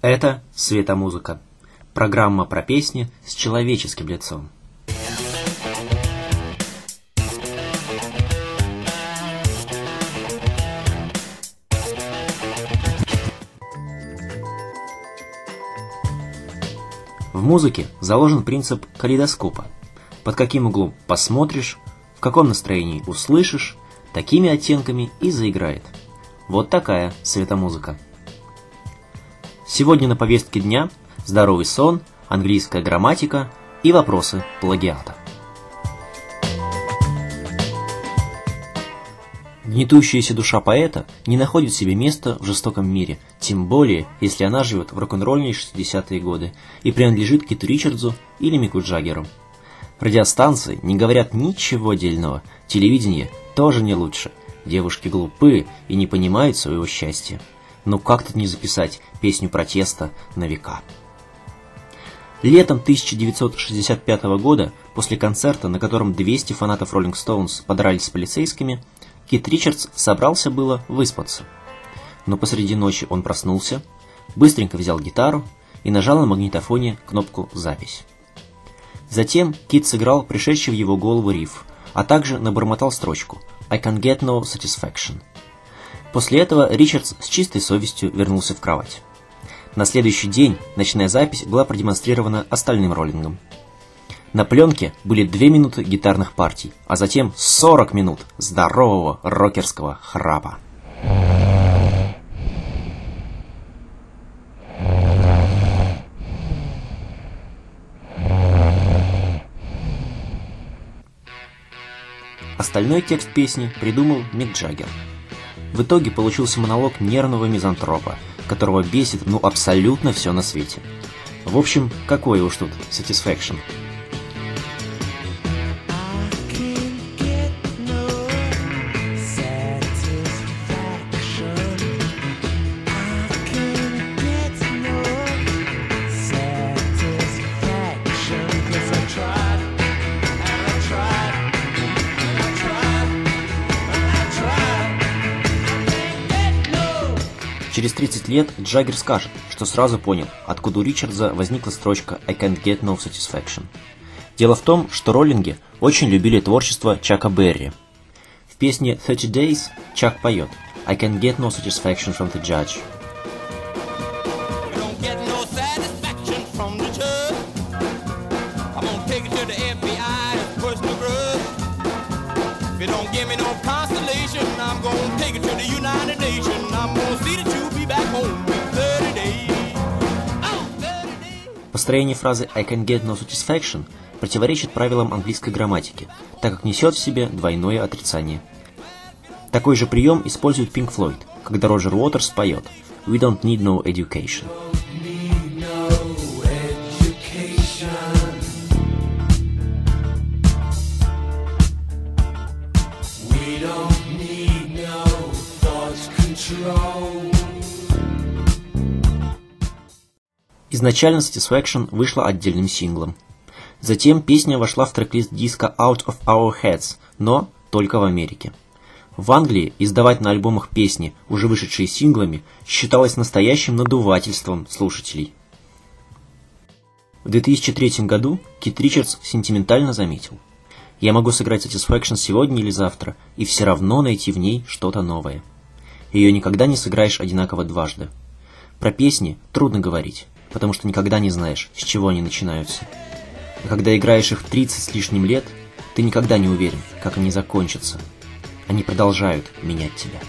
Это «Светомузыка» – программа про песни с человеческим лицом. В музыке заложен принцип калейдоскопа. Под каким углом посмотришь, в каком настроении услышишь, такими оттенками и заиграет. Вот такая светомузыка. Сегодня на повестке дня здоровый сон, английская грамматика и вопросы плагиата. Гнетущаяся душа поэта не находит себе места в жестоком мире, тем более, если она живет в рок-н-ролльные 60-е годы и принадлежит Киту Ричардзу или Мику Джаггеру. Радиостанции не говорят ничего дельного, телевидение тоже не лучше. Девушки глупы и не понимают своего счастья. Но как тут не записать песню протеста на века? Летом 1965 года, после концерта, на котором 200 фанатов Rolling Stones подрались с полицейскими, Кит Ричардс собрался было выспаться. Но посреди ночи он проснулся, быстренько взял гитару и нажал на магнитофоне кнопку «Запись». Затем Кит сыграл пришедший в его голову риф, а также набормотал строчку «I can get no satisfaction». После этого Ричардс с чистой совестью вернулся в кровать. На следующий день ночная запись была продемонстрирована остальным роллингом. На пленке были 2 минуты гитарных партий, а затем 40 минут здорового рокерского храпа. Остальной текст песни придумал Мик Джаггер. В итоге получился монолог нервного мизантропа, которого бесит ну абсолютно все на свете. В общем, какое уж тут satisfaction. Через 30 лет Джаггер скажет, что сразу понял, откуда у Ричардса возникла строчка «I can't get no satisfaction». Дело в том, что роллинги очень любили творчество Чака Берри. В песне «30 Days» Чак поет «I can get no satisfaction from the judge». Построение фразы I can get no satisfaction противоречит правилам английской грамматики, так как несет в себе двойное отрицание. Такой же прием использует Pink Floyd, когда Роджер Уотерс поет We don't need no education. Изначально Satisfaction вышла отдельным синглом. Затем песня вошла в трек-лист диска Out of Our Heads, но только в Америке. В Англии издавать на альбомах песни, уже вышедшие синглами, считалось настоящим надувательством слушателей. В 2003 году Кит Ричардс сентиментально заметил. «Я могу сыграть Satisfaction сегодня или завтра, и все равно найти в ней что-то новое. Ее никогда не сыграешь одинаково дважды. Про песни трудно говорить, потому что никогда не знаешь, с чего они начинаются. А когда играешь их 30 с лишним лет, ты никогда не уверен, как они закончатся. Они продолжают менять тебя.